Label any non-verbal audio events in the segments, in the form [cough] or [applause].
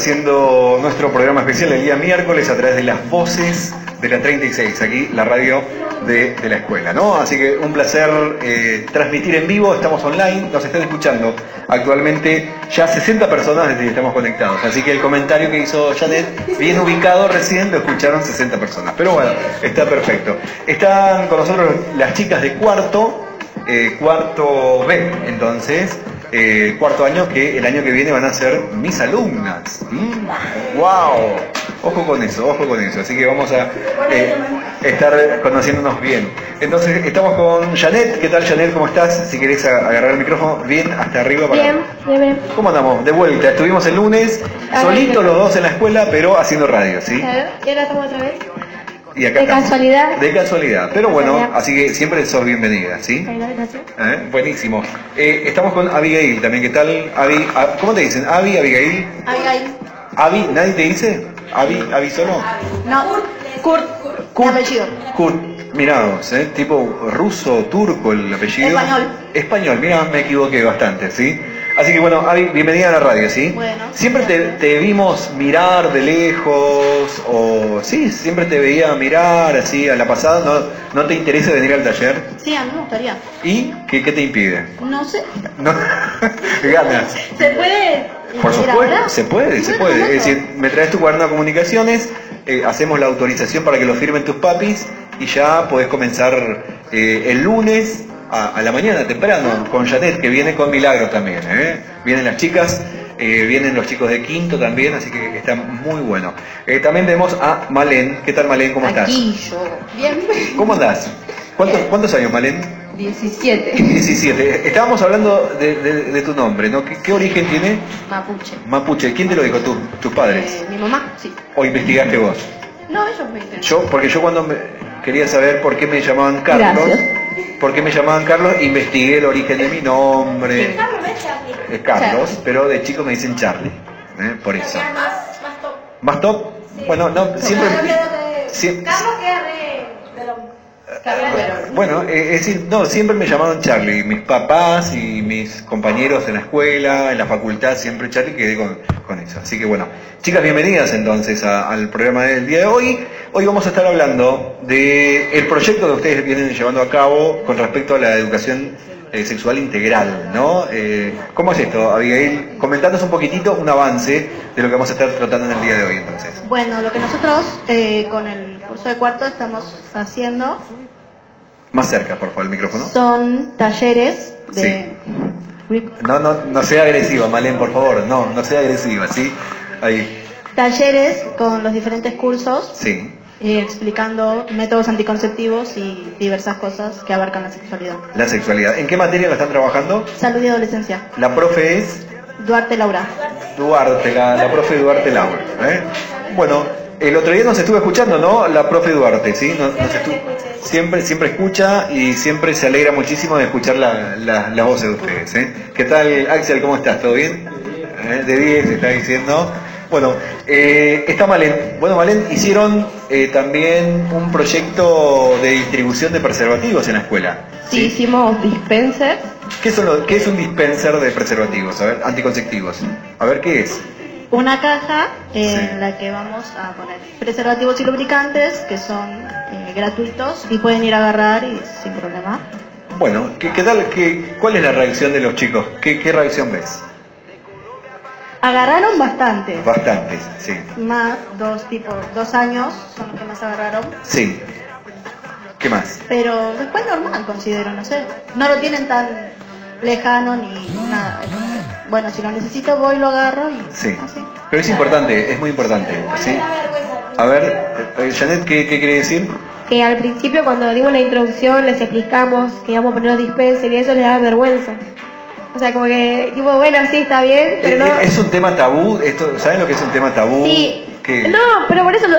Haciendo nuestro programa especial el día miércoles a través de las voces de la 36, aquí la radio de, de la escuela, ¿no? Así que un placer eh, transmitir en vivo, estamos online, nos están escuchando actualmente ya 60 personas desde que estamos conectados, así que el comentario que hizo Janet, bien ubicado recién, lo escucharon 60 personas, pero bueno, está perfecto. Están con nosotros las chicas de cuarto, eh, cuarto B, entonces, eh, cuarto año que el año que viene van a ser mis alumnas. ¡Wow! Ojo con eso, ojo con eso. Así que vamos a eh, estar conociéndonos bien. Entonces, estamos con Janet. ¿Qué tal, Janet? ¿Cómo estás? Si querés agarrar el micrófono, bien, hasta arriba. Para... Bien, bien, bien. ¿Cómo andamos? De vuelta. Estuvimos el lunes, solitos los dos en la escuela, pero haciendo radio, ¿sí? Ver, ¿Y ahora estamos otra vez? Y acá De estamos. casualidad. De casualidad. Pero bueno, Casualidad. así que siempre sos bienvenida, ¿sí? Gracias. ¿Eh? Buenísimo. Eh, estamos con Abigail también. ¿Qué tal? Abi, a- ¿Cómo te dicen? Abi, Abigail. Abigail. Abi, ¿nadie te dice? Abi, Abi solo. No, Kurt. Kurt. Apellido. Kurt. Mirá vos, ¿eh? tipo ruso, turco el apellido. Español. Español, mira, me equivoqué bastante, ¿sí? Así que bueno, Avi, bienvenida a la radio, ¿sí? Bueno. Siempre te, te vimos mirar de lejos, o sí, siempre te veía mirar así a la pasada, ¿no, no te interesa venir al taller? Sí, a mí me gustaría. ¿Y qué, qué te impide? No sé. No, [laughs] ganas. ¿Se puede? Por ir supuesto, se puede, se puede. Es decir, me traes tu cuaderno de comunicaciones, eh, hacemos la autorización para que lo firmen tus papis y ya podés comenzar eh, el lunes a, a la mañana temprano con Janet, que viene con Milagros también. ¿eh? Vienen las chicas, eh, vienen los chicos de quinto también, así que está muy bueno. Eh, también vemos a Malén. ¿Qué tal Malén? ¿Cómo estás? Aquí yo. Bien. ¿Cómo andás? ¿Cuántos, cuántos años, Malén? 17. 17. Estábamos hablando de, de- de tu nombre, ¿no? ¿Qué, qué origen tiene? Mapuche. Mapuche. ¿Quién te lo dijo? ¿Tú, ¿Tus padres? Eh, mi mamá, sí. ¿O investigaste vos? No, ellos me. Yo, porque yo cuando me- quería saber por qué me llamaban Carlos, Gracias. Por qué me llamaban Carlos, investigué el origen de mi nombre. Es Carlos, pero de chico me dicen Charlie. ¿eh? Por eso. ¿Más top? Bueno, no, siempre... sie- Bueno, eh, es decir, no, siempre me llamaron Charlie. Mis papás y mis compañeros en la escuela, en la facultad, siempre Charlie, quedé con, con eso. Así que bueno, chicas, bienvenidas entonces a- al programa del día de hoy. Hoy vamos a estar hablando de el proyecto que ustedes vienen llevando a cabo con respecto a la educación eh, sexual integral, ¿no? Eh, ¿Cómo es esto, Abigail? Comentanos un poquitito, un avance de lo que vamos a estar tratando en el día de hoy entonces. Bueno, lo que nosotros eh, con el curso de cuarto estamos haciendo Más cerca, por favor, el micrófono. son talleres de... No, no, no sea agresiva, Malén, por favor. No, no sea agresiva, ¿sí? Ahí, Talleres con los diferentes cursos sí. eh, explicando métodos anticonceptivos y diversas cosas que abarcan la sexualidad. La sexualidad. ¿En qué materia la están trabajando? Salud y adolescencia. La profe es Duarte Laura. Duarte, la, la profe Duarte Laura. ¿eh? Bueno, el otro día nos estuvo escuchando, ¿no? La profe Duarte, ¿sí? Nos- nos estu- siempre, siempre escucha y siempre se alegra muchísimo de escuchar la, la, la voz de ustedes. ¿eh? ¿Qué tal, Axel? ¿Cómo estás? ¿Todo bien? ¿Eh? De 10, está diciendo. Bueno, eh, está Malén. Bueno, Malén, hicieron también un proyecto de distribución de preservativos en la escuela. Sí, hicimos dispenser. ¿Qué, son los- ¿Qué es un dispenser de preservativos? A ver, anticonceptivos. A ver, ¿qué es? Una caja en Sí. la que vamos a poner preservativos y lubricantes que son eh, gratuitos y pueden ir a agarrar y sin problema. Bueno, ¿qué, qué tal? Qué, ¿Cuál es la reacción de los chicos? ¿Qué, qué reacción ves? Agarraron bastante. Bastantes, sí. Más dos tipos, dos años son los que más agarraron. Sí. ¿Qué más? Pero después normal considero, no sé. No lo tienen tan lejano ni nada. Bueno, si lo necesito voy, lo agarro y Sí. así. Pero es importante, es muy importante. ¿sí? A ver, eh, Janet, ¿qué, qué quiere decir? Que al principio cuando dimos la introducción les explicamos que íbamos a poner los dispenser y eso les da vergüenza. O sea, como que, tipo, bueno, sí, está bien, pero Eh, no... eh, ¿Es un tema tabú? Esto, ¿Saben lo que es un tema tabú? Sí. Que- No, pero por eso lo-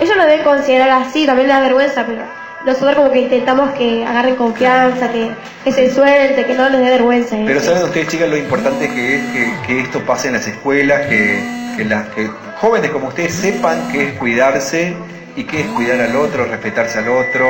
ellos lo deben considerar así, también les da vergüenza, pero nosotros como que intentamos que agarren confianza, que, que se suelte, que no les dé vergüenza. ¿eh? Pero saben ustedes, chicas, lo importante que es que, que esto pase en las escuelas, que, que, las- que jóvenes como ustedes sepan qué es cuidarse y qué es cuidar al otro, respetarse al otro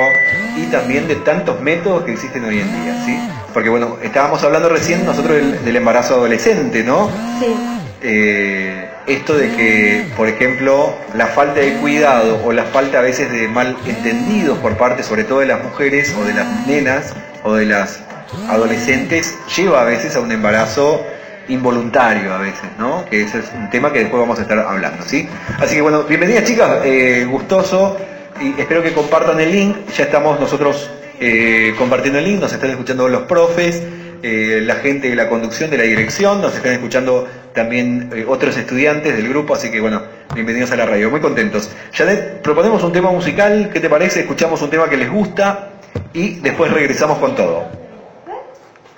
y también de tantos métodos que existen hoy en día, ¿sí? Porque bueno, estábamos hablando recién nosotros del, del embarazo adolescente, ¿no? Sí. eh, esto de que, por ejemplo, la falta de cuidado o la falta a veces de mal entendidos por parte, sobre todo de las mujeres o de las nenas o de las adolescentes, lleva a veces a un embarazo involuntario a veces, ¿no? Que ese es un tema que después vamos a estar hablando, ¿sí? Así que bueno, bienvenidas chicas, eh, gustoso. Y espero que compartan el link, ya estamos nosotros eh, compartiendo el link, nos están escuchando los profes, eh, la gente de la conducción, de la dirección, nos están escuchando también otros estudiantes del grupo, así que bueno, bienvenidos a la radio, muy contentos. Janet, proponemos un tema musical, ¿qué te parece? Escuchamos un tema que les gusta y después regresamos con todo.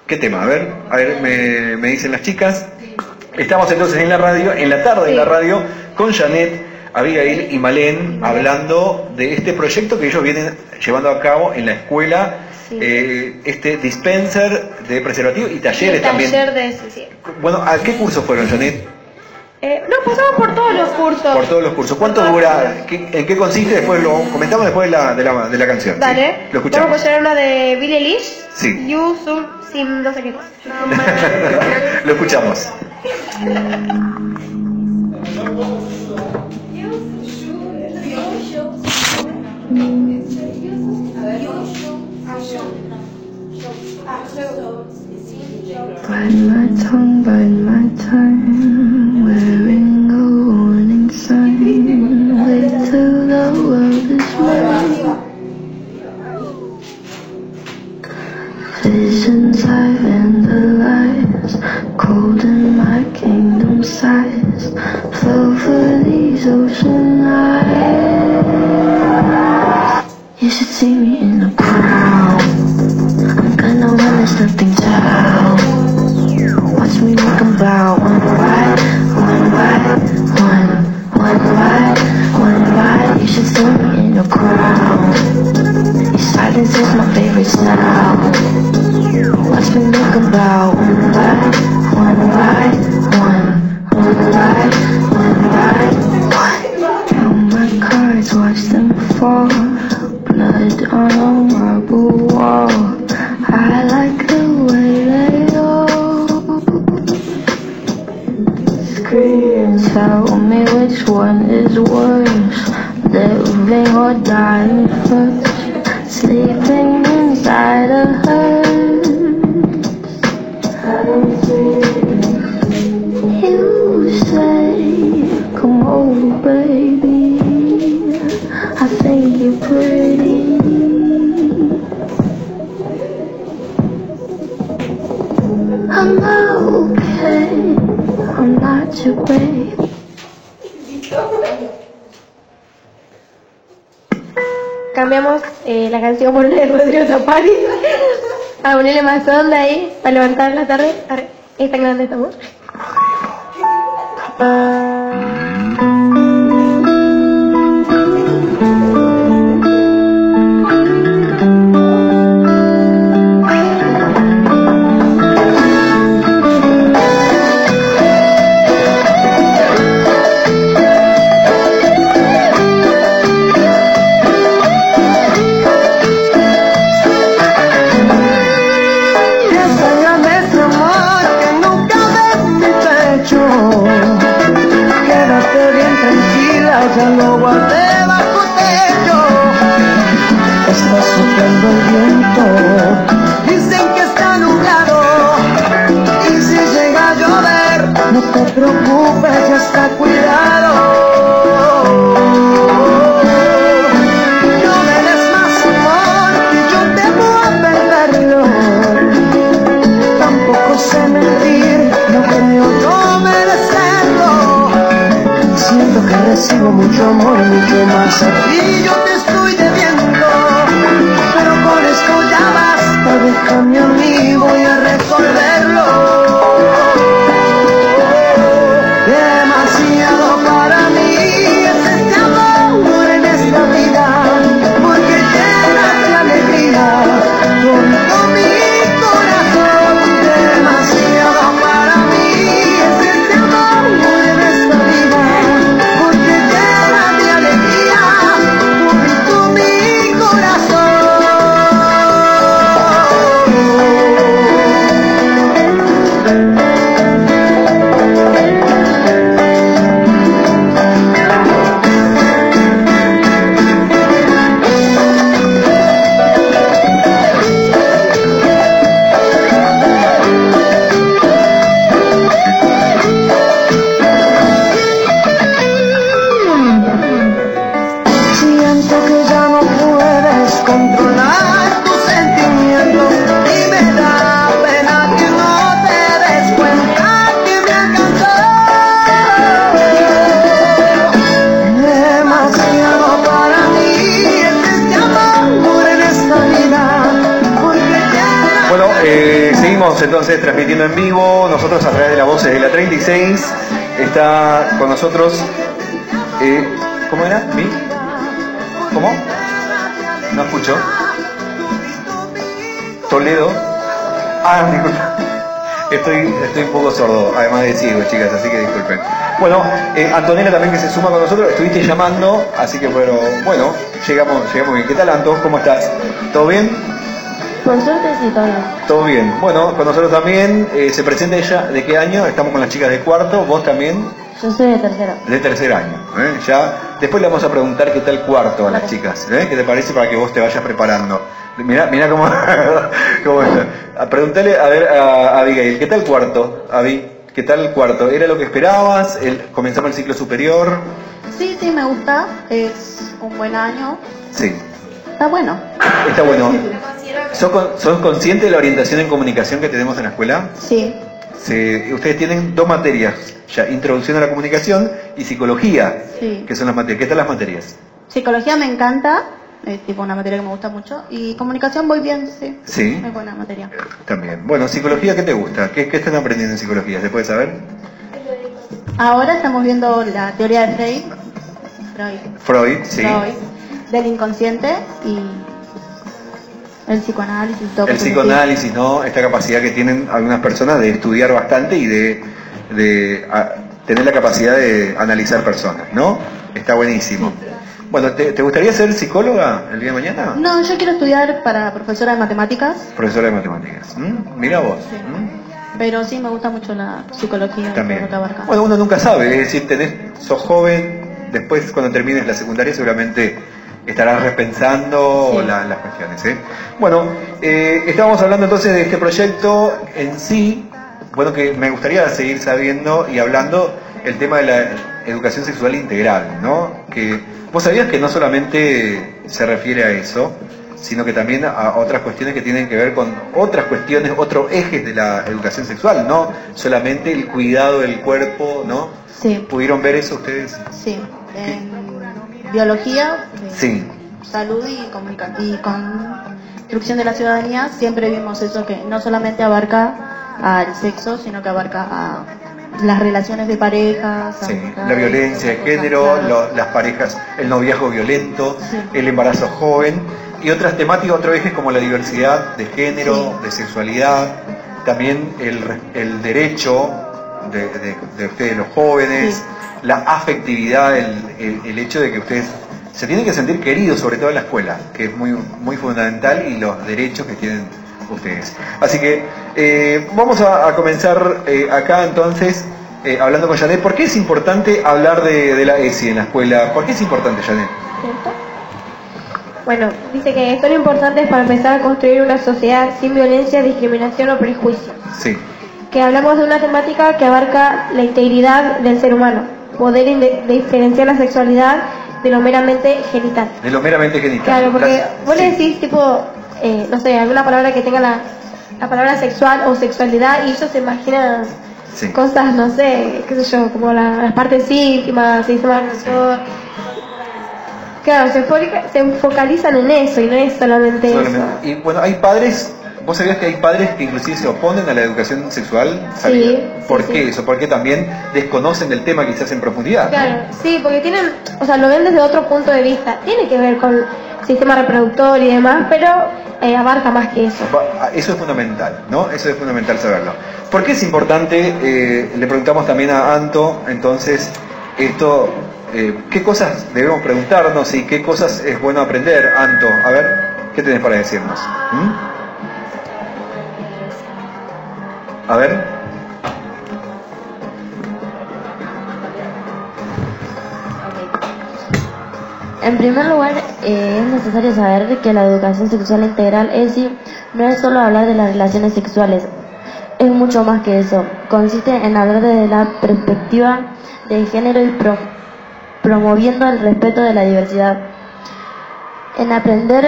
¿Qué tema? A ver, a ver, me, dicen las chicas. Estamos entonces en la radio, en la tarde en la radio, con Janet, Abigail y Malén, hablando de este proyecto que ellos vienen llevando a cabo en la escuela, eh, este dispenser de preservativo y talleres también. de, sí, Bueno, ¿a qué cursos fueron, Janet? Eh, no, pasamos por todos los cursos. Por todos los cursos. ¿Cuánto dura? ¿En qué consiste? Después lo comentamos después de la, de la, de la canción. Dale. Lo escuchamos. Vamos a escuchar una de Billie Eilish. Sí. You Sim, no sé qué [laughs] lo escuchamos. Bite my tongue, bite my time, wearing a warning sign. Wait till the world is mine. Visions I vandalize, cold in my kingdom size. Flow for these ocean eyes. You should see me in a something down. Watch me walk about. Ponerle más onda ahí, para levantar la tarde. ¿Es tan grande esta te preocupes, ya está cuidado. Seguimos entonces transmitiendo en vivo, nosotros a través de las voces de la 36. Está con nosotros, eh, ¿cómo era? ¿Mi? ¿Cómo? No escucho. Toledo. Ah, [laughs] disculpa. Estoy, estoy un poco sordo, además de ciego, chicas, así que disculpen. Bueno, eh, Antonella también que se suma con nosotros, estuviste llamando, así que pero, bueno, llegamos, llegamos bien. ¿Qué tal, Anto? ¿Cómo estás? ¿Todo bien? Por suerte sí, todo bien. Todo bien. Bueno, con nosotros también. eh, se presenta ella, ¿de qué año? Estamos con las chicas de cuarto, vos también Yo soy de tercero. de tercer año. ¿eh? Ya, después le vamos a preguntar qué tal cuarto a las chicas. ¿eh? ¿Qué te parece para que vos te vayas preparando? Mirá, mirá cómo, [laughs] cómo está. A preguntarle a ver a, a Abigail, ¿qué tal cuarto, Abi? ¿Qué tal cuarto? ¿Era lo que esperabas? El, ¿Comenzamos el ciclo superior? Sí, sí, me gusta. Es un buen año. Sí. Está bueno. Está bueno. ¿Sos, con- sos consciente de la orientación en comunicación que tenemos en la escuela? Sí. Se- ustedes tienen dos materias, ya, introducción a la comunicación y psicología, Sí. que son las materias. ¿Qué tal las materias? Psicología me encanta. Es tipo una materia que me gusta mucho. Y comunicación voy bien, sí. Sí. Es buena materia. También. Bueno, psicología, ¿qué te gusta? ¿Qué, qué están aprendiendo en psicología? ¿Se puede saber? Ahora estamos viendo la teoría de Freud. Freud. Freud, sí. Freud. Del inconsciente y el psicoanálisis. Todo El psicoanálisis, ¿no? Esta capacidad que tienen algunas personas de estudiar bastante y de, de, a- tener la capacidad de analizar personas, ¿no? Está buenísimo. Bueno, ¿te, te gustaría ser psicóloga el día de mañana? No, yo quiero estudiar para profesora de matemáticas. Profesora de matemáticas. Mira vos. Pero sí me gusta mucho la psicología También. lo que abarca. Bueno, uno nunca sabe, es decir, tenés, sos joven, después cuando termines la secundaria seguramente estarás repensando Sí. la- las cuestiones. ¿eh? Bueno, eh, estábamos hablando entonces de este proyecto en sí, bueno, que me gustaría seguir sabiendo y hablando el tema de la educación sexual integral, ¿no? Que vos sabías que no solamente se refiere a eso, sino que también a otras cuestiones que tienen que ver con otras cuestiones, otros ejes de la educación sexual, no solamente el cuidado del cuerpo, ¿no? Sí, ¿Pudieron ver eso ustedes? sí. En biología, eh, Sí, salud y, y construcción de la ciudadanía siempre vimos eso que no solamente abarca al sexo, sino que abarca a las relaciones de parejas, sí. La violencia de género, lo- las parejas, el noviazgo violento, Sí. el embarazo joven y otras temáticas, otros ejes como la diversidad de género, de sexualidad, también el, el derecho de, de- de ustedes los jóvenes. La afectividad, el, el- el hecho de que ustedes se tienen que sentir queridos, sobre todo en la escuela, que es muy, muy fundamental, y los derechos que tienen ustedes. Así que eh, vamos a, a comenzar eh, acá entonces eh, hablando con Janet. ¿Por qué es importante hablar de, de la ESI en la escuela? ¿Por qué es importante, Janet? Bueno, dice que son importantes para empezar a construir una sociedad sin violencia, discriminación o prejuicio. Sí, Que hablamos de una temática que abarca la integridad del ser humano, poder diferenciar la sexualidad de lo meramente genital. de lo meramente genital. Claro, porque Las- vos sí, le decís tipo, eh, no sé, alguna palabra que tenga la, la palabra sexual o sexualidad y ellos se imaginan Sí. cosas, no sé, qué sé yo, como la- las partes íntimas, sistema reproductor. Claro, se, se focalizan en eso y no es solamente, solamente- Y bueno, hay padres, ¿vos sabías que hay padres que inclusive se oponen a la educación sexual? Sí, sí, ¿Por sí. qué eso? Porque también desconocen el tema quizás en profundidad. Claro, sí, porque tienen, o sea, lo ven desde otro punto de vista. Tiene que ver con sistema reproductor y demás, pero eh, abarca más que eso. Va- Eso es fundamental, ¿no? Eso es fundamental saberlo. ¿Por qué es importante? Eh, le preguntamos también a Anto, entonces, esto, eh, ¿qué cosas debemos preguntarnos y qué cosas es bueno aprender, Anto? A ver, ¿qué tenés para decirnos? ¿Mm? A ver, En primer lugar, eh, es necesario saber que la educación sexual integral ESI no es solo hablar de las relaciones sexuales, es mucho más que eso. Consiste en hablar desde la perspectiva de género y pro- promoviendo el respeto de la diversidad. En aprender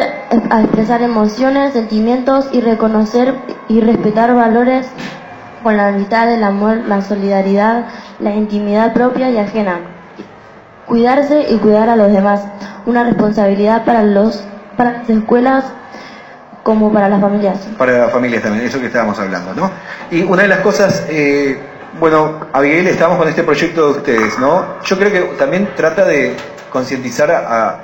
a expresar emociones, sentimientos y reconocer y respetar valores con la amistad, el amor, la solidaridad, la intimidad propia y ajena. Cuidarse y cuidar a los demás, una responsabilidad para los para las escuelas como para las familias. para las familias también, eso que estábamos hablando, ¿no? Y una de las cosas, eh, bueno, Abigail, estamos con este proyecto de ustedes, ¿no? Yo creo que también trata de concientizar a, a-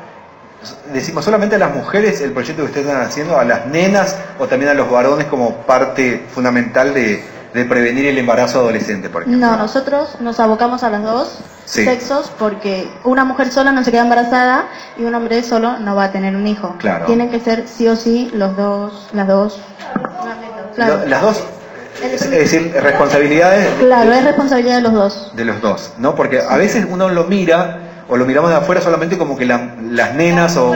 decimos solamente a las mujeres el proyecto que ustedes están haciendo, a las nenas o también a los varones como parte fundamental de, de prevenir el embarazo adolescente, por ejemplo. No, nosotros nos abocamos a los dos Sí. sexos porque una mujer sola no se queda embarazada y un hombre solo no va a tener un hijo. Claro. Tienen que ser sí o sí los dos, las dos. Claro, las dos, es, es decir, responsabilidades claro es responsabilidad de los dos. de los dos, ¿no? Porque a veces uno lo mira o lo miramos de afuera solamente como que la- las nenas o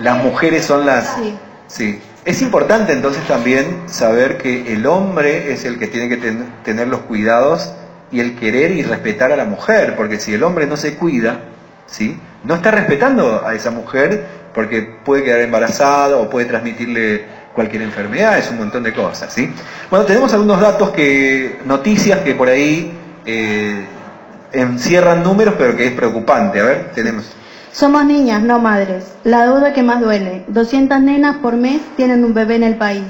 las mujeres son las... Sí. Sí. Es importante entonces también saber que el hombre es el que tiene que ten- tener los cuidados y el querer y respetar a la mujer, porque si el hombre no se cuida, ¿sí? No está respetando a esa mujer porque puede quedar embarazada o puede transmitirle cualquier enfermedad, es un montón de cosas, ¿sí? Bueno, tenemos algunos datos que, noticias que por ahí eh, encierran números, pero que es preocupante. A ver, tenemos. Somos niñas, no madres. La duda que más duele. 200 nenas por mes tienen un bebé en el país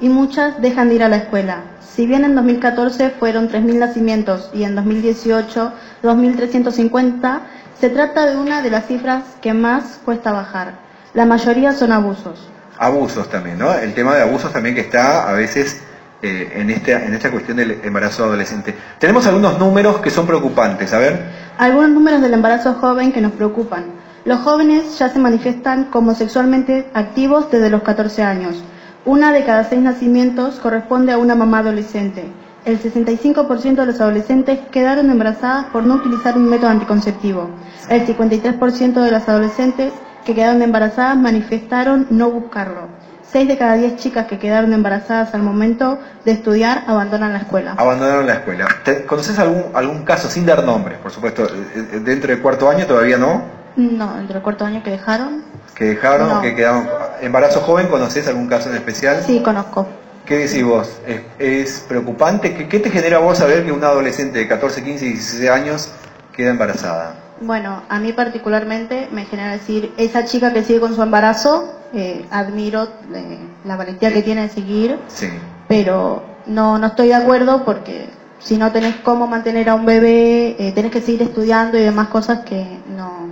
y muchas dejan de ir a la escuela. Si bien en 2014 fueron 3.000 nacimientos y en 2018 2.350, se trata de una de las cifras que más cuesta bajar. La mayoría son abusos. Abusos también, ¿no? El tema de abusos también que está a veces eh, en, esta, en esta cuestión del embarazo adolescente. Tenemos algunos números que son preocupantes, a ver. Algunos números del embarazo joven que nos preocupan. Los jóvenes ya se manifiestan como sexualmente activos desde los 14 años. Una de cada seis nacimientos corresponde a una mamá adolescente. El 65% de los adolescentes quedaron embarazadas por no utilizar un método anticonceptivo. El 53% de las adolescentes que quedaron embarazadas manifestaron no buscarlo. Seis de cada diez chicas que quedaron embarazadas al momento de estudiar abandonan la escuela. Abandonaron la escuela. ¿Te- ¿Conoces algún, algún caso, sin dar nombres, por supuesto, eh, eh, dentro del cuarto año todavía no? No, entre el cuarto año que dejaron. Que dejaron, No. que quedaron. Embarazo joven, ¿conoces algún caso en especial? Sí, conozco. ¿Qué decís vos? ¿Es, es preocupante? ¿Qué, qué te genera vos saber que una adolescente de 14, 15, 16 años queda embarazada? Bueno, a mí particularmente me genera decir, esa chica que sigue con su embarazo, eh, admiro eh, la valentía que tiene de seguir, Sí. pero no, no estoy de acuerdo porque si no tenés cómo mantener a un bebé, eh, tenés que seguir estudiando y demás cosas que no,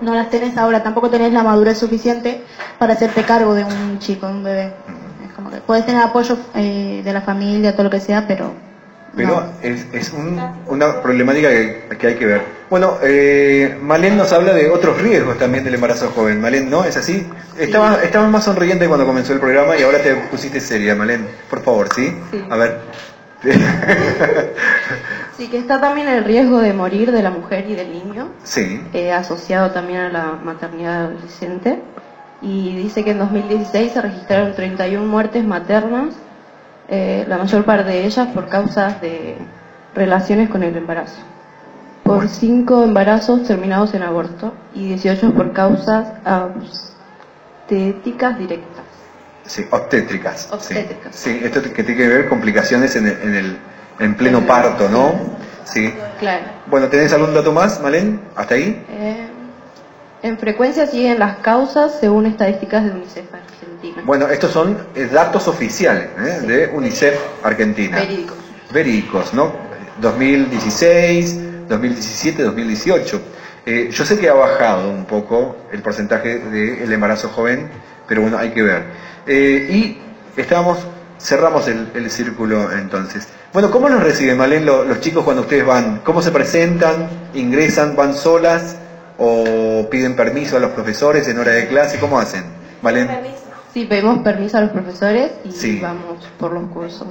no las tenés ahora, tampoco tenés la madurez suficiente para hacerte cargo de un chico, de un bebé. Es como que puedes tener apoyo eh, de la familia, todo lo que sea, pero... Pero no. es, es un- una problemática que, que hay que ver. Bueno, eh, Malén nos habla de otros riesgos también del embarazo joven. Malén, ¿no? ¿Es así? Estabas, estabas más sonriente cuando comenzó el programa y ahora te pusiste seria, Malén. Por favor, ¿sí? Sí. A ver. [laughs] Sí, que está también el riesgo de morir de la mujer y del niño, sí. eh, asociado también a la maternidad adolescente. Y dice que en 2016 se registraron 31 muertes maternas, eh, la mayor parte de ellas por causas de relaciones con el embarazo. Por 5 embarazos terminados en aborto y 18 por causas obstétricas directas. Sí, obstétricas. Obstétricas. Sí, esto que tiene que ver complicaciones en el, en el en pleno parto, ¿no? Sí. Claro. Bueno, ¿tenés algún dato más, Malén? ¿Hasta ahí? Eh, en frecuencia siguen las causas según estadísticas de UNICEF Argentina. Bueno, estos son eh, datos oficiales ¿eh? de UNICEF Argentina. Verídicos. Verídicos, ¿no? 2016, 2017, 2018. Eh, yo sé que ha bajado un poco el porcentaje del embarazo joven, pero bueno, hay que ver. Eh, y estábamos, cerramos el, el círculo entonces. Bueno, ¿cómo los reciben, Malén, lo- los chicos cuando ustedes van? ¿Cómo se presentan? ¿Ingresan? ¿Van solas? ¿O piden permiso a los profesores en hora de clase? ¿Cómo hacen? Malén. Sí, pedimos permiso a los profesores y Sí. vamos por los cursos.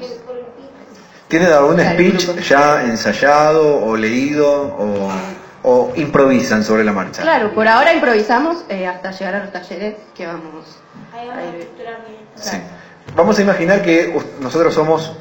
¿Tienen algún speech ya ensayado o leído o, o improvisan sobre la marcha? Claro, por ahora improvisamos eh, hasta llegar a los talleres que vamos a ir. Sí. Vamos a imaginar que nosotros somos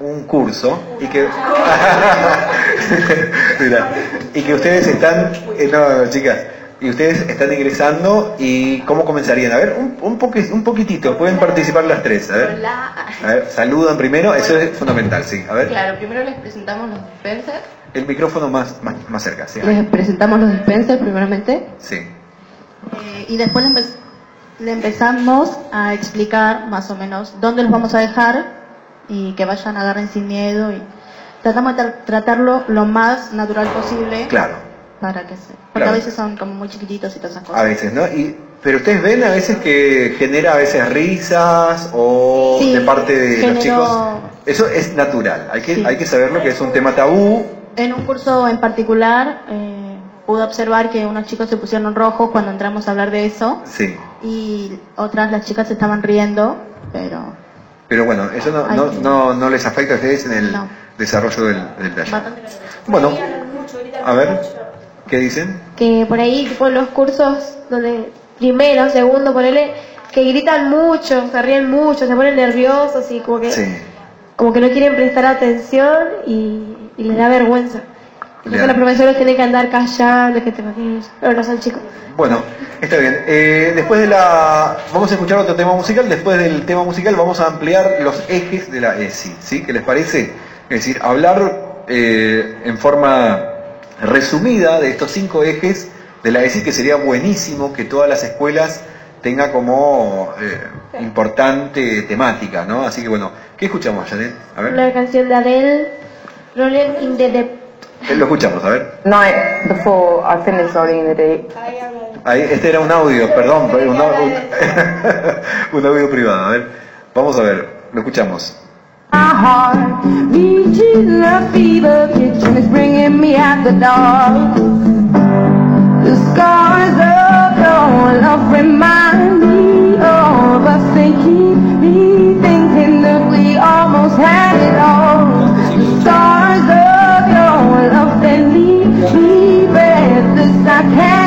un curso y que [laughs] Mira, y que ustedes están eh, no, no, chicas y ustedes están ingresando y cómo comenzarían a ver un, un, poqui- un poquitito pueden participar las tres a ver. Hola. a ver saludan primero eso es fundamental sí a ver. Claro, primero les presentamos los dispensers. el micrófono más más, más cerca sí. Les presentamos los dispensers primeramente. sí. Eh, y después le empe- Le empezamos a explicar más o menos dónde los vamos a dejar y que vayan, agarren sin miedo y tratamos de tra- tratarlo lo más natural posible. Claro, para que se... Porque Claro. a veces son como muy chiquititos y todas esas cosas. a veces, ¿no? Y, pero ustedes ven a veces que genera a veces risas o Sí, de parte de los chicos. Eso es natural, hay que, Sí. hay que saberlo que es un tema tabú. En un curso en particular eh, pude observar que unos chicos se pusieron rojos cuando entramos a hablar de eso Sí. y otras las chicas se estaban riendo, pero Pero bueno, eso no, no, que- no, no les afecta a ustedes en el No. desarrollo del, del taller. bastante Bueno, a ver, ¿qué dicen? que por ahí, tipo los cursos donde primero, segundo, ponele, que gritan mucho, se ríen mucho, se ponen nerviosos y como que, Sí. como que no quieren prestar atención y, y les da vergüenza. Entonces los profesores tienen que andar callando, que te imaginas, pero no son chicos. Bueno, está bien. Eh, después de la... Vamos a escuchar otro tema musical. Después del tema musical vamos a ampliar los ejes de la ESI. ¿Sí? ¿Qué les parece? Es decir, hablar eh, en forma resumida de estos cinco ejes de la ESI, que sería buenísimo que todas las escuelas tenga como eh, importante temática, ¿no? Así que bueno, ¿qué escuchamos, Janet? A ver. Una canción de Adele, Rolling in the Deep. Eh, Lo escuchamos, a ver. night before I finished rolling in the deep. Ahí, este era un audio, perdón, [laughs] un audio privado. A ver, vamos a ver, lo escuchamos. My heart reaching a fever pitch and it's bringing me at the dark. The scars of your love remind me of us. Keep me thinking that we almost had it all. The scars of your love they leave me breathless. I can't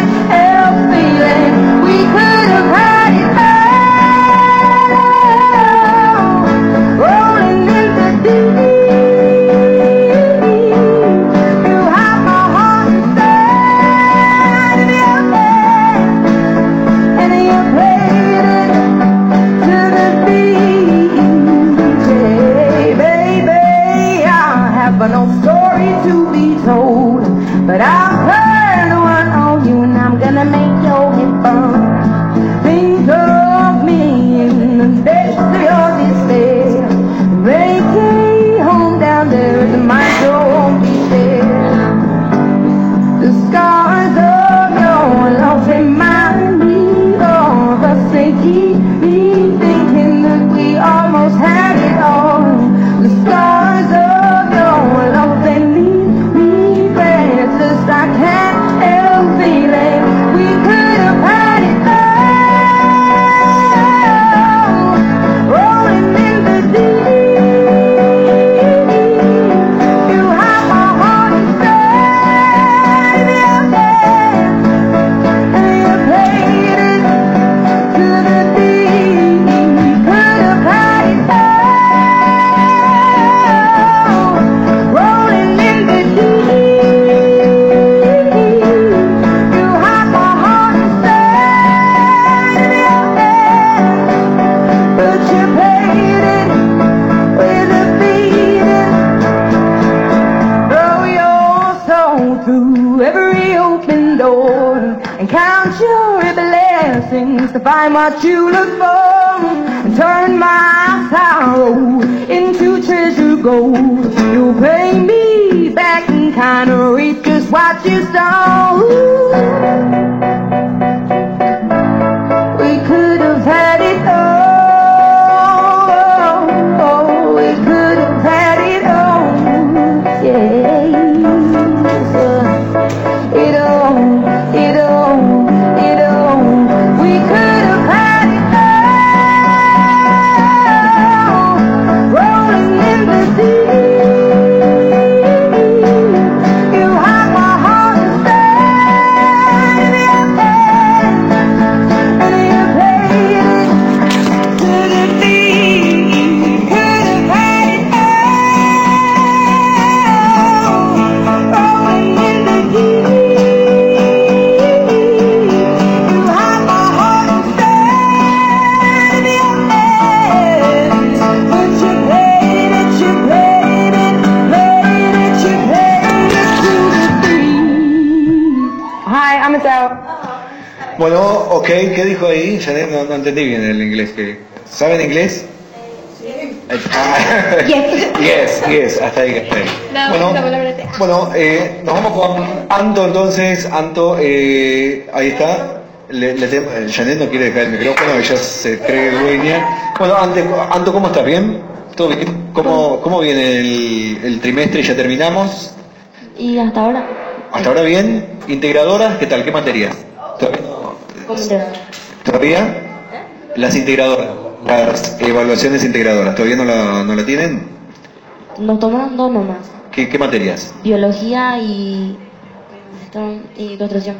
¿qué dijo ahí? No, no entendí bien el inglés. que ¿Saben inglés? Ah, [laughs] Yes. yes, yes, hasta ahí, hasta ahí. No, bueno, bueno eh, nos vamos con Anto entonces. Anto, eh, ahí está. Le, le eh, Janet no quiere dejar el micrófono, ella se cree dueña. Bueno, Ante- Anto, ¿cómo estás? ¿Bien? ¿Todo bien? ¿Cómo, cómo viene el, el trimestre? ¿Ya terminamos? Y hasta ahora, ¿Hasta ahora bien? ¿Integradoras? ¿Qué tal? ¿Qué materias? ¿Todavía? ¿Todavía? Las integradoras, las evaluaciones integradoras, ¿todavía no la, no la tienen? Nos tomaron dos nomás, ¿Qué, qué materias? biología y, y construcción.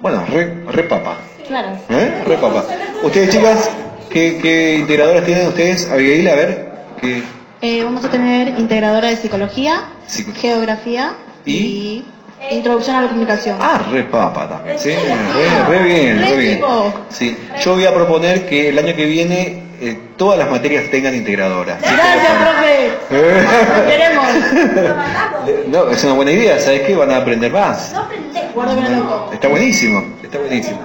Bueno, re, re papa. Claro. ¿Eh? Re papa. Ustedes, chicas, ¿qué, qué integradoras tienen ustedes? Abigail, a ver. ¿qué? Eh, vamos a tener integradora de psicología, Psico- geografía y, introducción a la comunicación. Ah, re papa también. Sí, re, re bien, re Re bien. Sí. Yo voy a proponer que el año que viene eh, todas las materias tengan integradoras. Gracias, profe. [laughs] Queremos. No, es una buena idea, ¿sabes qué? Van a aprender más. El loco. Está buenísimo, está buenísimo.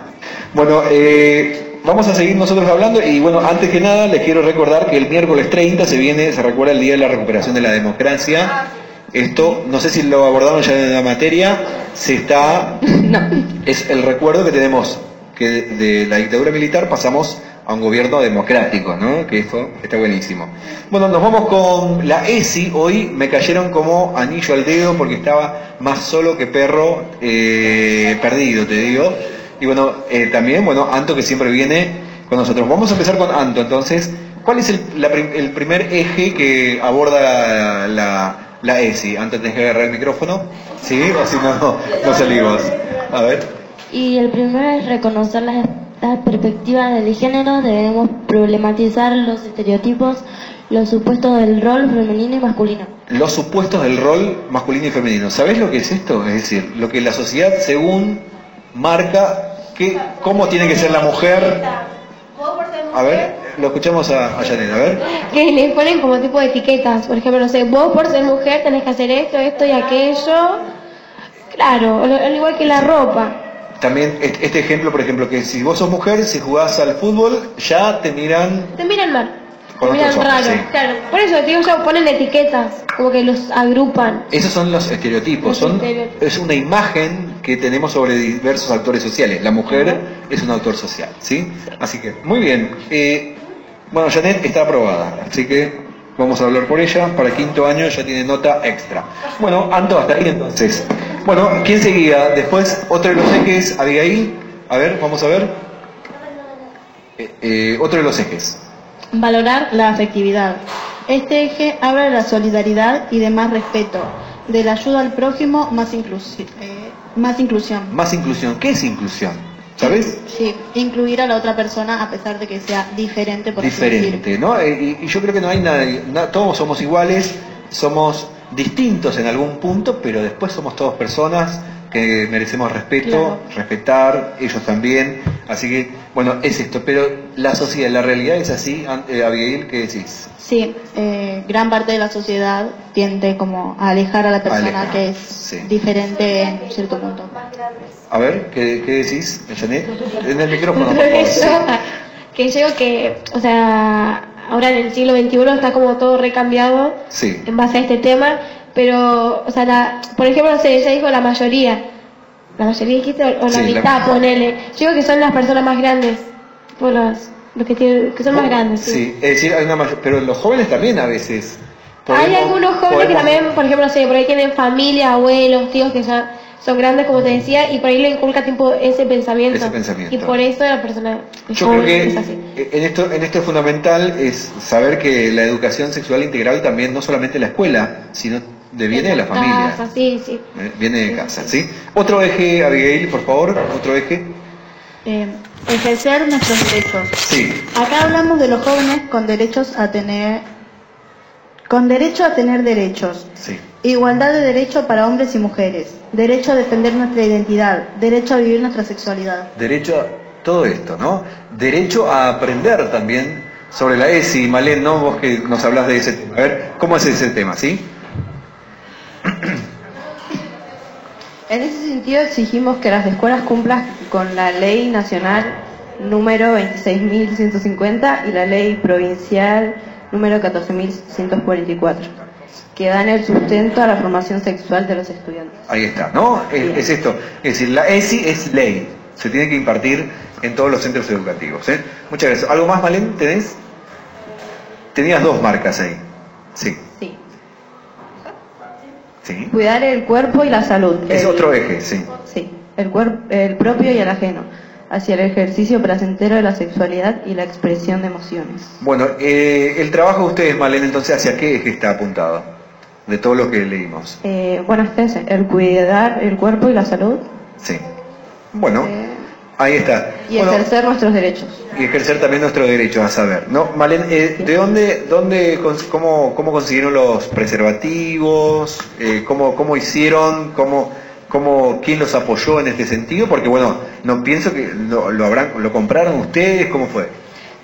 Bueno, eh, vamos a seguir nosotros hablando y bueno, antes que nada les quiero recordar que el miércoles 30 se viene, se recuerda el Día de la Recuperación de la Democracia. Esto, no sé si lo abordaron ya en la materia, se está, [laughs] es el recuerdo que tenemos que de la dictadura militar pasamos a un gobierno democrático, ¿no? Que esto está buenísimo. Bueno, nos vamos con la ESI. Hoy me cayeron como anillo al dedo porque estaba más solo que perro eh, perdido, te digo. Y bueno, eh, también, bueno, Anto que siempre viene con nosotros. Vamos a empezar con Anto, entonces. ¿Cuál es el, la prim- el primer eje que aborda la, la ESI? Antes tenés que agarrar el micrófono, ¿sí? O si no, no, no salimos. A ver. Y el primero es reconocer las, las perspectivas del género, debemos problematizar los estereotipos, los supuestos del rol femenino y masculino. los supuestos del rol masculino y femenino. ¿Sabés lo que es esto? Es decir, lo que la sociedad según marca que, cómo tiene que ser la mujer. A ver, lo escuchamos a, a a ver. Que les ponen como tipo de etiquetas. Por ejemplo, no sé, vos por ser mujer tenés que hacer esto, esto y aquello. Claro, al al igual que la ropa. También este ejemplo, por ejemplo, que si vos sos mujer, si jugás al fútbol, ya te miran Te miran mal. Con te miran ojos, raro. sí. Claro. Por eso, digo, ya ponen etiquetas. Como que los agrupan. Esos son los estereotipos, Los son, estereotipos. es una imagen que tenemos sobre diversos actores sociales. La mujer es un autor social, ¿sí? Así que, muy bien. Eh, bueno, Janet está aprobada, así que vamos a hablar por ella. Para quinto año ya tiene nota extra. Bueno, Anto, hasta ahí entonces. Bueno, ¿quién seguía? Después, otro de los ejes, Abigail. A ver, vamos a ver. Eh, eh, otro de los ejes. Valorar la afectividad. Este eje habla de la solidaridad y de más respeto, de la ayuda al prójimo, más, inclusi- eh, más inclusión. Más inclusión. ¿Qué es inclusión? ¿Sabes? Sí, incluir a la otra persona a pesar de que sea diferente, por así diferente, ¿no? Eh, Y, y yo creo que no hay nada, na- todos somos iguales, somos distintos en algún punto, pero después somos todos personas que merecemos respeto, Claro. respetar, ellos también, así que, bueno, es esto, pero la sociedad, la realidad es así, eh, Abigail, ¿qué decís? Sí, eh, gran parte de la sociedad tiende como a alejar a la persona Alejar, que es sí. diferente en cierto punto. A ver, ¿qué, qué decís, Janet? En el micrófono, por favor. sí. [laughs] que yo que, o sea, ahora en el siglo XXI está como todo recambiado Sí. en base a este tema, pero, o sea, la, por ejemplo, no sé, ella dijo la mayoría, la mayoría dijiste, o, la Sí, la- mitad, ponele. Yo digo que son las personas más grandes, por los, los que, tienen, que son más grandes. Sí. Sí, es decir, hay una mayor- pero los jóvenes también a veces. Hay algunos jóvenes que también, por ejemplo, no sé, por ahí tienen familia, abuelos, tíos que ya son grandes, como te decía, y por ahí le inculca tipo ese pensamiento. Ese pensamiento. Y por eso la persona Yo creo es que así. en esto, en esto es fundamental es saber que la educación sexual integral también no solamente la escuela, sino de viene de la familia, Casa, sí, sí. eh, viene de casa, ¿sí? Otro eje, Abigail, por favor, otro eje. Eh, ejercer nuestros derechos. Sí, Acá hablamos de los jóvenes con derechos a tener, con derecho a tener derechos. sí. Igualdad de derecho para hombres y mujeres. Derecho a defender nuestra identidad. Derecho a vivir nuestra sexualidad. Derecho a todo esto, ¿no? Derecho a aprender también sobre la ESI, Malén, ¿no? Vos que nos hablas de ese tema. A ver, ¿cómo es ese tema, sí? En ese sentido exigimos que las escuelas cumplan con la ley nacional número 26.150 y la ley provincial número 14.144, que dan el sustento a la formación sexual de los estudiantes. Ahí está, ¿no? Es, es esto. Es decir, la ESI es ley. Se tiene que impartir en todos los centros educativos. ¿eh? Muchas gracias. ¿Algo más, Malén? ¿Tenés? Tenías dos marcas ahí. Sí. Sí. Cuidar el cuerpo y la salud. Es El- otro eje, sí. Sí, el, cuerpo, el propio y el ajeno, hacia el ejercicio placentero de la sexualidad y la expresión de emociones. Bueno, eh, el trabajo de ustedes, Malén, entonces, ¿hacia qué eje está apuntado? De todo lo que leímos. Eh, bueno, este es el cuidar el cuerpo y la salud Sí. Bueno, eh, ahí está. y Bueno, ejercer nuestros derechos. y ejercer también nuestros derechos a saber. ¿no? Malén, eh, ¿de dónde, dónde cómo, cómo consiguieron los preservativos? Eh, ¿cómo, ¿Cómo hicieron? ¿Cómo, cómo, ¿Quién los apoyó en este sentido? Porque bueno, no pienso que lo, lo habrán, lo compraron ustedes, ¿cómo fue?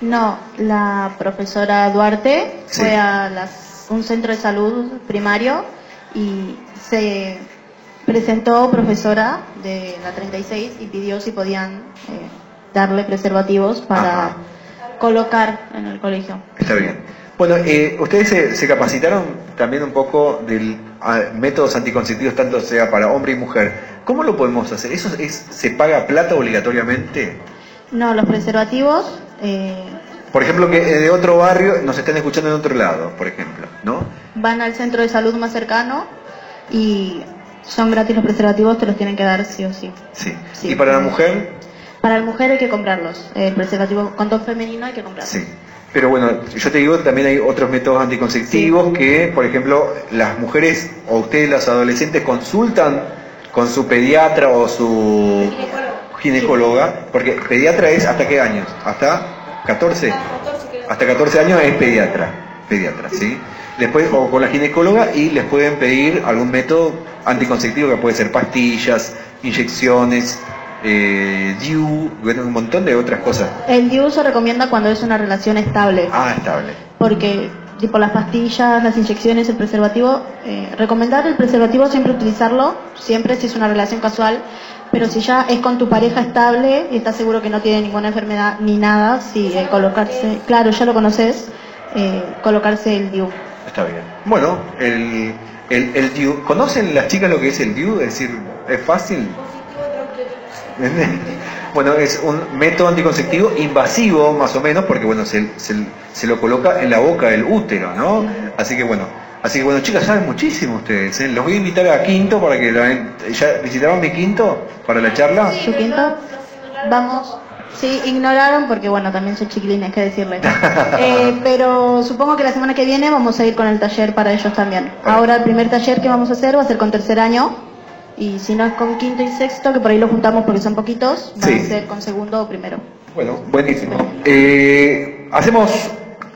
No, la profesora Duarte Sí. fue a las- un centro de salud primario y se presentó profesora de la 36 y pidió si podían eh, darle preservativos para Ajá. colocar en el colegio. Está bien. Bueno, eh, ustedes se, se capacitaron también un poco del ah, métodos anticonceptivos, tanto sea para hombre y mujer. ¿Cómo lo podemos hacer? ¿Eso es, se paga plata obligatoriamente? No, los preservativos eh, Por ejemplo, que eh, de otro barrio nos están escuchando en otro lado, por ejemplo, ¿no? van al centro de salud más cercano y son gratis los preservativos, te los tienen que dar sí o sí. Sí. Sí. ¿Y para la mujer? Para la mujer hay que comprarlos. El preservativo condón femenino hay que comprarlo. Sí. Pero bueno, yo te digo, también hay otros métodos anticonceptivos que, por ejemplo, las mujeres o ustedes, las adolescentes, consultan con su pediatra o su ginecóloga, porque pediatra es hasta qué años? ¿Hasta 14? Hasta 14 años es pediatra, pediatra, ¿sí? Después, o con la ginecóloga y les pueden pedir algún método anticonceptivo que puede ser pastillas, inyecciones, eh, DIU, bueno, un montón de otras cosas. El DIU se recomienda cuando es una relación estable, Ah, estable. porque tipo las pastillas, las inyecciones, el preservativo, eh, recomendar el preservativo siempre utilizarlo, siempre si es una relación casual, pero si ya es con tu pareja estable y estás seguro que no tiene ninguna enfermedad ni nada, si eh, colocarse, claro, ya lo conoces, eh, colocarse el DIU. Está bien. Bueno, el, el, el DIU. ¿Conocen las chicas lo que es el DIU? Es decir, ¿es fácil? [laughs] Bueno, es un método anticonceptivo invasivo, más o menos, porque bueno, se, se, se lo coloca en la boca del útero, ¿no? Así que bueno, así que bueno, chicas, saben muchísimo ustedes. ¿eh? Los voy a invitar a Quinto para que la, ya visitaron mi Quinto para la charla. Vamos. Sí, ignoraron porque, bueno, también soy chiquilines, que decirles. [laughs] Eh, pero supongo que la semana que viene vamos a ir con el taller para ellos también. Ahora el primer taller que vamos a hacer va a ser con tercer año. Y si no es con quinto y sexto, que por ahí lo juntamos porque son poquitos, va Sí. a ser con segundo o primero. Bueno, buenísimo. Eh, hacemos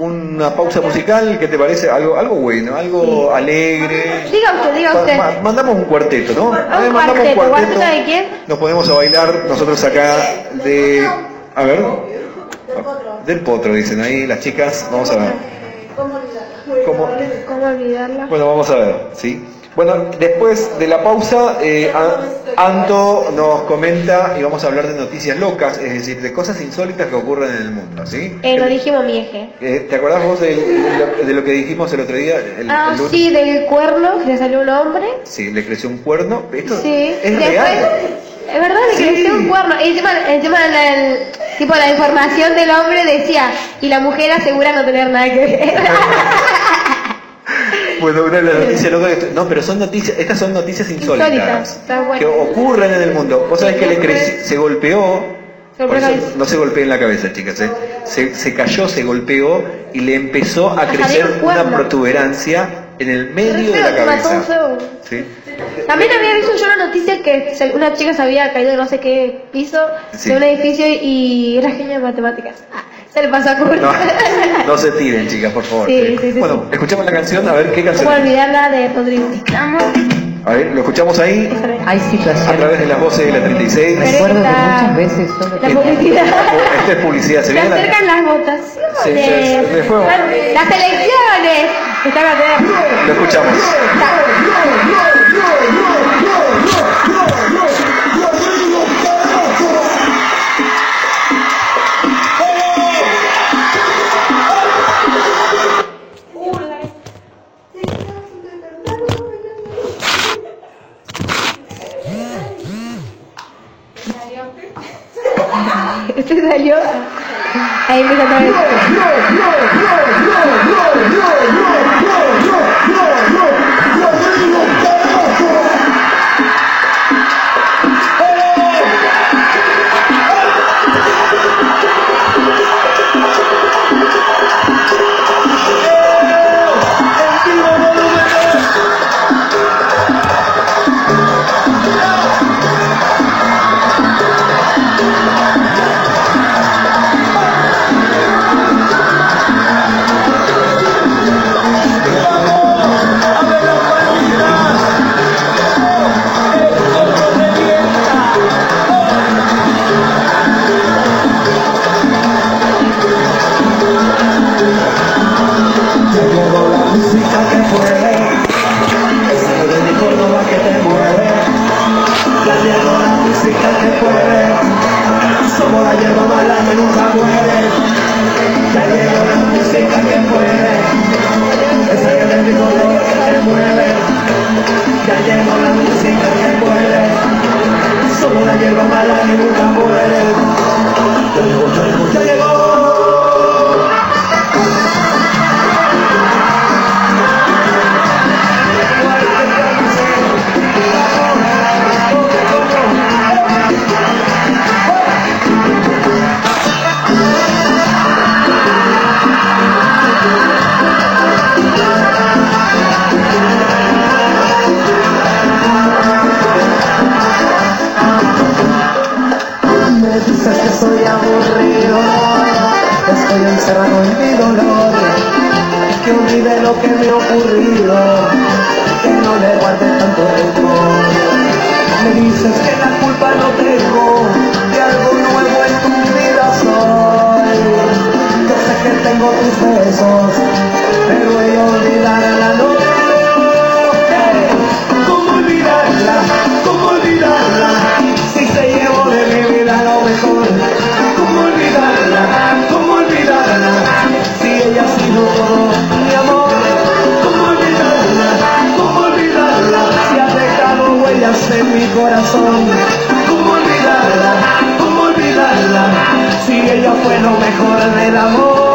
una pausa musical, ¿qué te parece? Algo, algo bueno, algo alegre. Diga usted, diga usted. Ma- mandamos un cuarteto, ¿no? Eh, Un mandamos cuarteto. ¿Cuarteto de quién? Nos ponemos a bailar nosotros acá de... A ver. Del potro, dicen ahí las chicas. Vamos a ver. ¿Cómo? ¿Cómo olvidarla? Bueno, vamos a ver, ¿sí? Bueno, después de la pausa, eh, Anto nos comenta y vamos a hablar de noticias locas, es decir, de cosas insólitas que ocurren en el mundo, ¿sí? Eh, lo dijimos mi eje. Eh, ¿Te acordás vos de, lo que dijimos el otro día? El- Ah, el sí, del cuerno que le salió un hombre. Sí, le creció un cuerno. Esto Sí. es Después, real. es verdad, le Sí. creció un cuerno. Encima, encima la, el- tipo, la información del hombre decía, y la mujer asegura no tener nada que ver. [laughs] Bueno, una de las noticias locas que estoy- No, pero son noticias, estas son noticias insólitas. Bueno. Que ocurren en el mundo. Vos sabés que le creció, se golpeó. Por eso no se golpea en la cabeza, chicas. ¿eh? Se, se cayó, se golpeó y le empezó a crecer una protuberancia en el medio de la cabeza. feo. ¿Sí? También había visto yo una noticia que una chica se había caído de no sé qué piso Sí. de un edificio y era genia de matemáticas. Ah, se le pasó a cubrir. No, no se tiren, chicas, por favor. Sí, sí, sí, bueno, sí. escuchamos la canción, a ver qué ¿Cómo canción. olvidarla de Rodrigo? A ver, lo escuchamos ahí Hay a situaciones. través de las voces de la 36. Pero- Recuerdo que muchas veces solo La publicidad. Esta es publicidad, se Se la- acercan las votaciones. Sí, sí, sí, de fuego. Las elecciones. Estaba de... Lo escuchamos. Este salió. Ahí empieza otra vez. besos, pero he olvidar a la novia. ¿Cómo olvidarla? ¿Cómo olvidarla? Si se llevó de mi vida lo mejor. ¿Cómo olvidarla? ¿Cómo olvidarla? Si ella ha sido mi amor. ¿Cómo olvidarla? ¿Cómo olvidarla? Si ha dejado huellas en mi corazón. ¿Cómo olvidarla? ¿Cómo olvidarla? Si ella fue lo mejor del amor.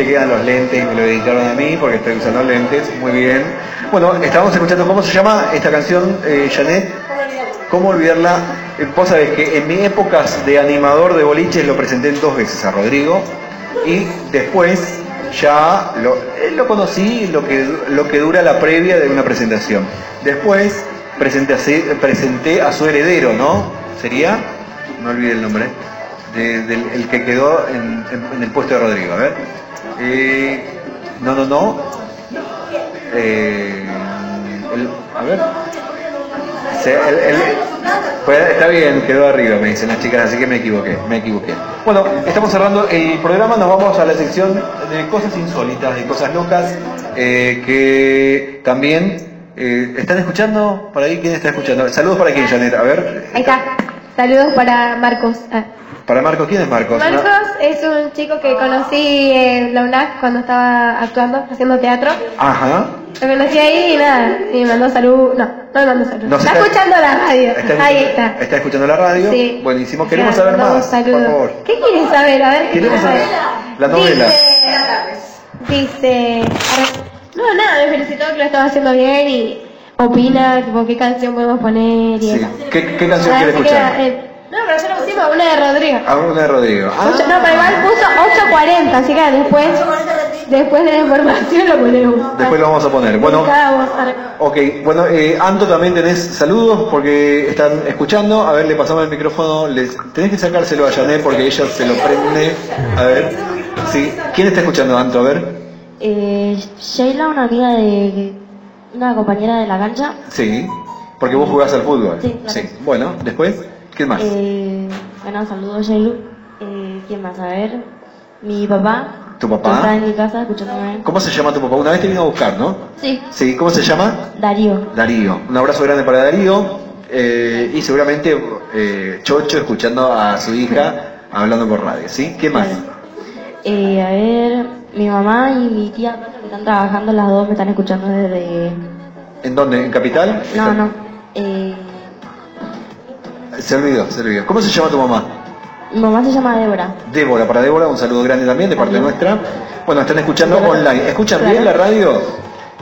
Te quedan los lentes, me lo dedicaron a mí porque estoy usando lentes. Muy bien. Bueno, estábamos escuchando, ¿cómo se llama esta canción, eh, Janet? ¿Cómo olvidarla? Eh, Vos sabés que en mi épocas de animador de boliches lo presenté dos veces a Rodrigo y después ya lo, eh, lo conocí lo que, lo que dura la previa de una presentación. Después presenté, a se- presenté a su heredero, ¿no? Sería, no olvide el nombre, de- del el que quedó en, en- en el puesto de Rodrigo. A ver. Eh, no, no, no. Eh, el- a ver. Se- el- pues, está bien, quedó arriba, me dicen las chicas, así que me equivoqué, me equivoqué. Bueno, estamos cerrando el programa, nos vamos a la sección de cosas insólitas, de cosas locas, eh, que también eh, están escuchando, por ahí, ¿quién está escuchando? Saludos para quién, Janet, a ver, Ahí está. Saludos para Marcos. Ah. Para Marcos, ¿quién es Marcos? Marcos es un chico que conocí en la UNAC cuando estaba actuando, haciendo teatro. Ajá. Lo conocí ahí y nada, y me mandó salud. No, no me mandó salud. No, se está, escuchando la radio. Está, ahí está. Está escuchando la radio. Sí. Buenísimo. Queremos saber más, saludos. por favor. ¿Qué quieres saber? A ver, ¿qué Queremos quieres saber la novela. Dice, no, nada, me felicitó que lo estaba haciendo bien y opina, tipo, qué canción podemos poner y Sí. eso. ¿Qué, qué canción A quiere ver si queda, escuchar? eh, no, pero ya lo pusimos, una de Rodrigo. Ah, una de Rodrigo. Ah, Ocho- no, pero igual puso 8.40, así que después, después de la información lo ponemos. después lo vamos a poner. Bueno, ok. Bueno, eh, Anto también tenés saludos porque están escuchando. A ver, le pasamos el micrófono. Les, tenés que sacárselo a Janet porque ella se lo prende. A ver. Sí. ¿Quién está escuchando, Anto? A ver. Eh, Sheila, una amiga de. una compañera de la cancha. Sí. Porque vos jugás al fútbol. Sí, claro. Bueno, después. ¿Quién más? Eh, bueno, saludos, Sheilu. Eh, ¿Quién más? A ver. Mi papá. ¿Tu que papá? Está en mi casa escuchándome. ¿Cómo se llama tu papá? Una vez te vino a buscar, ¿no? Sí, Sí. ¿Cómo se llama? Darío. Darío. Un abrazo grande para Darío. eh, y seguramente eh, Chocho escuchando a su hija hablando por radio, ¿sí? ¿Qué más? Eh, a ver, mi mamá y mi tía que están trabajando, las dos me están escuchando desde. ¿En dónde? ¿En Capital? No, no. Eh, Se olvidó, se olvidó. ¿Cómo se llama tu mamá? mi mamá se llama Débora. Débora, para Débora, un saludo grande también de parte nuestra. Bueno, están escuchando online. ¿Escuchan bien la radio?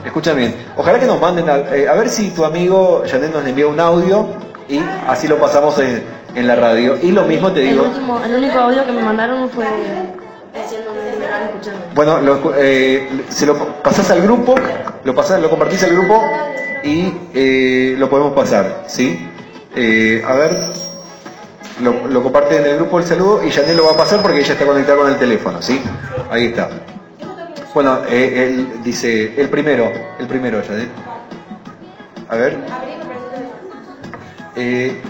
Escuchan bien. Ojalá que nos manden, a, eh, a ver si tu amigo Janet nos envía un audio y así lo pasamos en, en la radio. Y lo mismo te El, digo, último, el único audio que me mandaron fue bueno, lo, eh, se lo pasás al grupo, lo pasás, lo compartís al grupo y eh, lo podemos pasar, ¿sí? Eh, a ver, lo, lo comparte en el grupo el saludo y Janet lo va a pasar porque ella está conectada con el teléfono, ¿sí? Ahí está. Bueno, eh, él dice, el primero, el primero, Janet. A ver. Eh,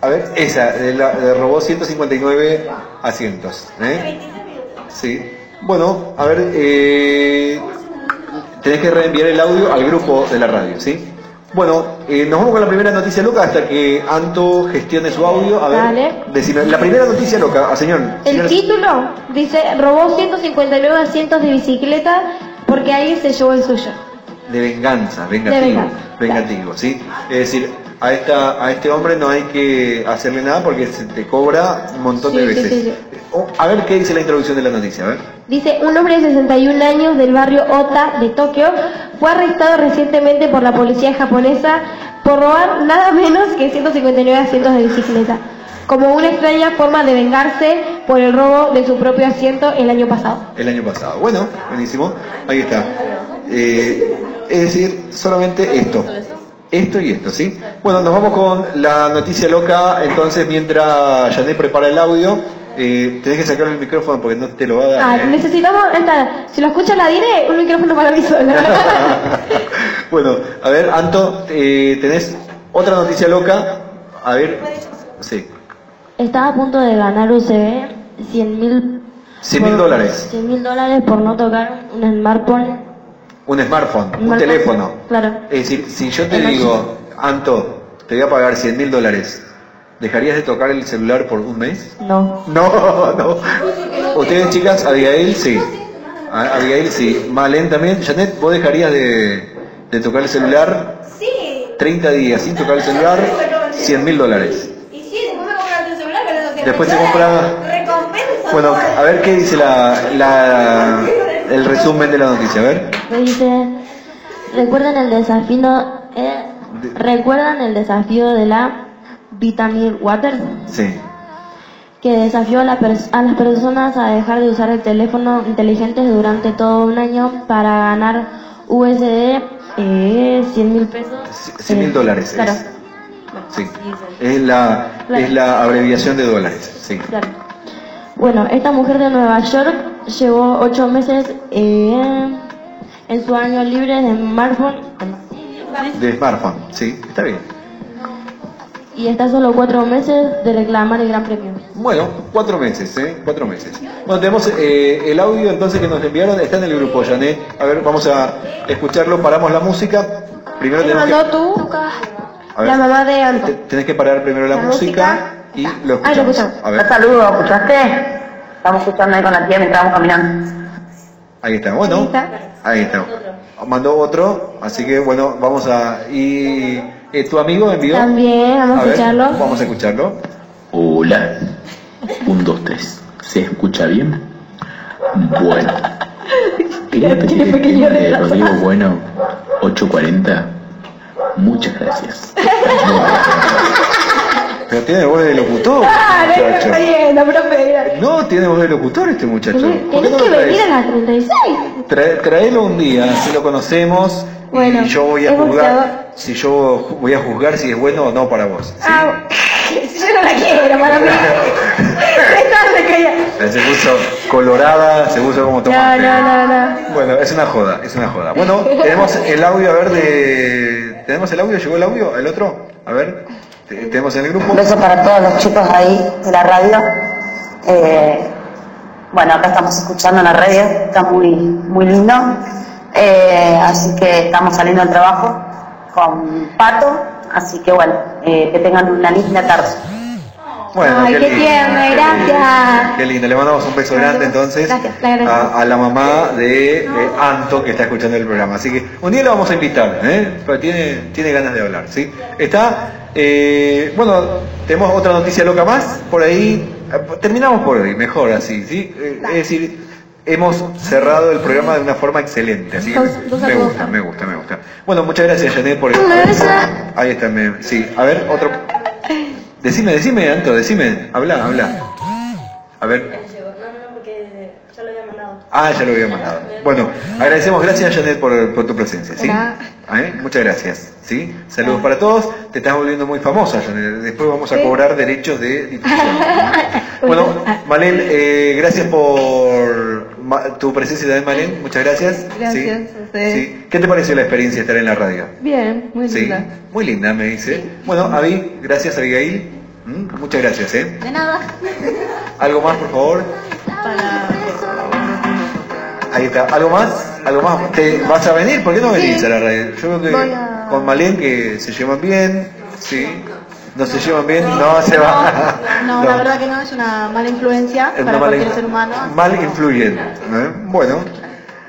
a ver, esa, de, la, robó 159 asientos. ¿eh? Sí. Bueno, a ver, eh, tenés que reenviar el audio al grupo de la radio, ¿sí? Bueno, eh, nos vamos con la primera noticia loca hasta que Anto gestione su audio. A ver, Dale. decime, la primera noticia loca, ah, señor. El señor- título dice, robó 159 asientos de bicicleta porque alguien se llevó el suyo. de venganza, vengativo, De venganza, vengativo, ¿sí? Es decir, a esta, a este hombre no hay que hacerle nada porque se te cobra un montón de Sí, veces. sí, sí. O- a ver qué dice la introducción de la noticia, a ver. Dice, un hombre de 61 años del barrio Ota de Tokio fue arrestado recientemente por la policía japonesa por robar nada menos que 159 asientos de bicicleta, como una extraña forma de vengarse por el robo de su propio asiento el año pasado. El año pasado. Bueno, buenísimo. Ahí está. Eh, es decir, solamente esto. Esto y esto, ¿sí? Bueno, nos vamos con la noticia loca. Entonces, mientras Janet prepara el audio, eh, tenés que sacar el micrófono porque no te lo va a dar. Ah, ¿eh? necesitamos, esta, si lo escucha la Dire, un micrófono para mí sola. [laughs] [laughs] bueno, a ver, Anto, eh, tenés otra noticia loca. A ver, sí. Estaba a punto de ganar UCB 100 mil 100 mil dólares. 100 mil dólares por no tocar un smartphone. Un smartphone, un, smartphone. teléfono. Claro. Es decir, si yo te digo, Anto, te voy a pagar 100 mil dólares, ¿dejarías de tocar el celular por un mes? No. No, [laughs] no. Ustedes, chicas, Abigail, sí. A- Abigail, sí. Malen también. Janet, ¿vos dejarías de, de tocar el celular? Sí. 30 días sin tocar el celular, 100 mil dólares. Y sí, después me compran tu celular esos Después se compra... Recompensa. Bueno, a ver qué dice la, la, el resumen de la noticia. A ver. Me dice, ¿recuerdan el desafío, eh, ¿recuerdan el desafío de la Vitamin Water? Sí. Que desafió a, la a las personas a dejar de usar el teléfono inteligente durante todo un año para ganar USD eh, 100 mil pesos. 100 mil Eh, dólares. Claro, es. Sí. Es la, es la abreviación de dólares. Sí. claro. Bueno, esta mujer de Nueva York llevó ocho meses eh, en su año libre de smartphone De smartphone. Sí, está bien. Y está solo cuatro meses de reclamar el gran premio. Bueno, cuatro meses, ¿eh? Cuatro meses. Bueno, tenemos eh, el audio entonces que nos enviaron, está en el grupo, Janet. A ver, vamos a escucharlo, paramos la música. Primero Me tenemos que... mandó tú, A ver, la mamá de Anto. tenés que parar primero la, La música, y lo Ah, lo escuchamos. escuchamos. A ver, Saludos, ¿escuchaste? Estamos escuchando ahí con la tía mientras vamos caminando. ahí está, bueno. Ahí está. Ahí está. Mandó otro, así que bueno, vamos a... ¿Y eh, tu amigo envió? También, vamos a ver, escucharlo. Vamos a escucharlo. Hola. Un, dos, tres. ¿Se escucha bien? Bueno. Quería pedir el tema de Rodrigo Bueno 840. Muchas gracias. Pero tiene voz de locutor, Ah, no, muchacho. está bien, no, profe. No, tiene voz de locutor este muchacho. ¿Por qué Tenés no que venir a las 36. Trae- traelo un día, si lo conocemos Bueno, y yo voy a juzgar si yo voy a juzgar si es bueno o no para vos. ¿sí? Ah, [laughs] yo no la quiero, para mí. [laughs] Esta se puso colorada, se puso como tomate. no, no, no. Bueno, es una joda, es una joda. Bueno, tenemos el audio, a ver, de... ¿Tenemos el audio? ¿Llegó el audio? ¿El otro? A ver, te- tenemos en el grupo. Un beso para todos los chicos ahí de la radio. Eh, bueno, acá estamos escuchando la radio, está muy, muy lindo. Eh, así que estamos saliendo del trabajo con Pato. Así que bueno, eh, que tengan una linda tarde. Bueno, Ay, qué lindo, qué gracias. lindo, Qué lindo, le mandamos un beso grande entonces Gracias, a, a la mamá de, de Anto que está escuchando el programa. Así que un día lo vamos a invitar, ¿eh? Porque tiene, tiene ganas de hablar, ¿sí? Está, eh, bueno, tenemos otra noticia loca más, por ahí, eh, terminamos por hoy, mejor así, ¿sí? Eh, es decir, hemos cerrado el programa de una forma excelente, así que me gusta, me gusta, me gusta. Bueno, muchas gracias Janet por el... Ahí está, me- sí, a ver, otro... Decime, decime, Anto, decime, habla, habla. A ver. Ah, ya lo había mandado. Bueno, agradecemos, gracias Janet por, por tu presencia, ¿sí? ¿Eh? Muchas gracias, ¿sí? Saludos para todos. Te estás volviendo muy famosa, Janet. Después vamos a cobrar derechos de difusión. [laughs] Bueno, Malén, eh, gracias por ma- tu presencia también, Malén. Muchas gracias. Gracias ¿sí? a ustedes. ¿Sí? ¿Qué te pareció la experiencia de estar en la radio? Bien, muy Sí, linda. muy linda, me dice. Bueno, Avi, gracias, Abigail. ¿Mm? Muchas gracias, ¿eh? De nada. ¿Algo más, por favor? Ahí está. ¿Algo más? ¿Algo más? ¿Te vas a venir? ¿Por qué no venís a la radio? Yo creo que a- con Malén que se llevan bien, ¿sí? ¿No se llevan bien? No, se va. No, [laughs] la verdad que no, es una mala influencia Es para cualquier in- ser humano. Mal influyente. ¿eh? Bueno,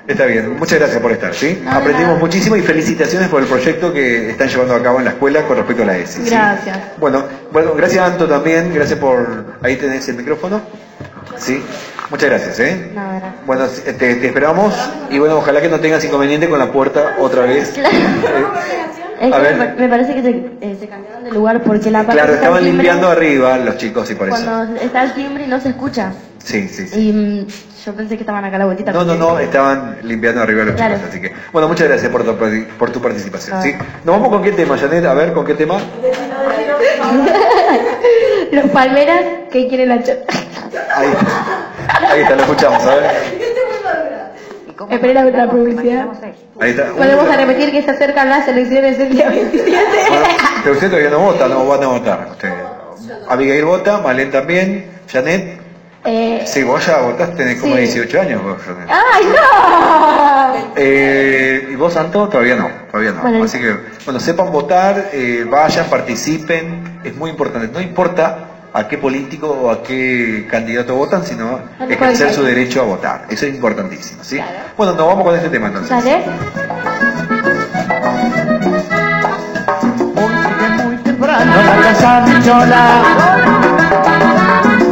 está bien. Muchas gracias por estar, ¿sí? Aprendimos muchísimo y felicitaciones por el proyecto que están llevando a cabo en la escuela con respecto a la ESI. ¿sí? Gracias. Bueno, bueno, gracias Anto también, gracias por... Ahí tenés el micrófono. Sí, muchas gracias, ¿eh? No, gracias. Bueno, te, te esperamos y bueno, ojalá que no tengas inconveniente con la puerta otra vez. Es A que ver. me, parece que se, eh, se cambiaron de lugar porque la parte Claro, estaban timbre, limpiando arriba los chicos y por eso. Cuando está el timbre y no se escucha. Sí, sí, sí. Y mm, yo pensé que estaban acá a la vueltita. No, no, no, estaban limpiando arriba los Claro. chicos, así que... Bueno, muchas gracias por tu, por tu participación, Ah. ¿sí? Nos vamos con qué tema, Janet, a ver, ¿con qué tema? [laughs] Los palmeras que quieren la chota. Ahí está, ahí está, lo escuchamos, a ver. Espera la publicidad. Ahí está. Podemos a repetir que se acercan las elecciones el día 27. Bueno, pero ustedes todavía no votan, no van a votar ustedes. Abigail vota, Malén también, Janet. Eh, Sí, vos ya votaste, tenés como Sí. 18 años vos, Janet. ¡Ay, no! Eh, ¿Y vos, Santo? Todavía no, todavía no. Bueno, Así que, bueno, sepan votar, eh, vayan, participen, es muy importante. No importa a qué político o a qué candidato votan, sino ejercer su derecho a votar. Eso es importantísimo, ¿sí? Bueno, nos vamos con este tema entonces. ¿Sale? muy temprano la casa de chola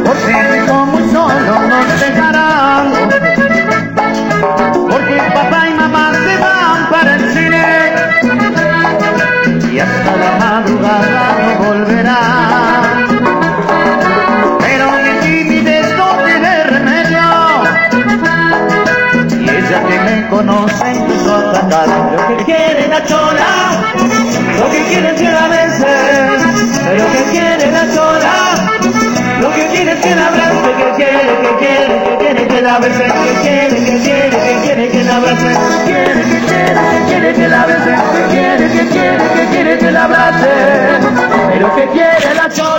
Porque vivo muy solo nos dejarán Porque papá y mamá se van para el cine Y hasta la madrugada Lo que quiere la chola lo que quiere que la beses, pero que quiere la chola. Lo que quiere que la abrace, que quiere, que quiere, que quiere que la bese, que quiere, que quiere, que quiere que la abrace, que quiere, que quiere, que quiere que la bese, que quiere, que quiere, que quiere que la abrace. Pero que quiere la chola,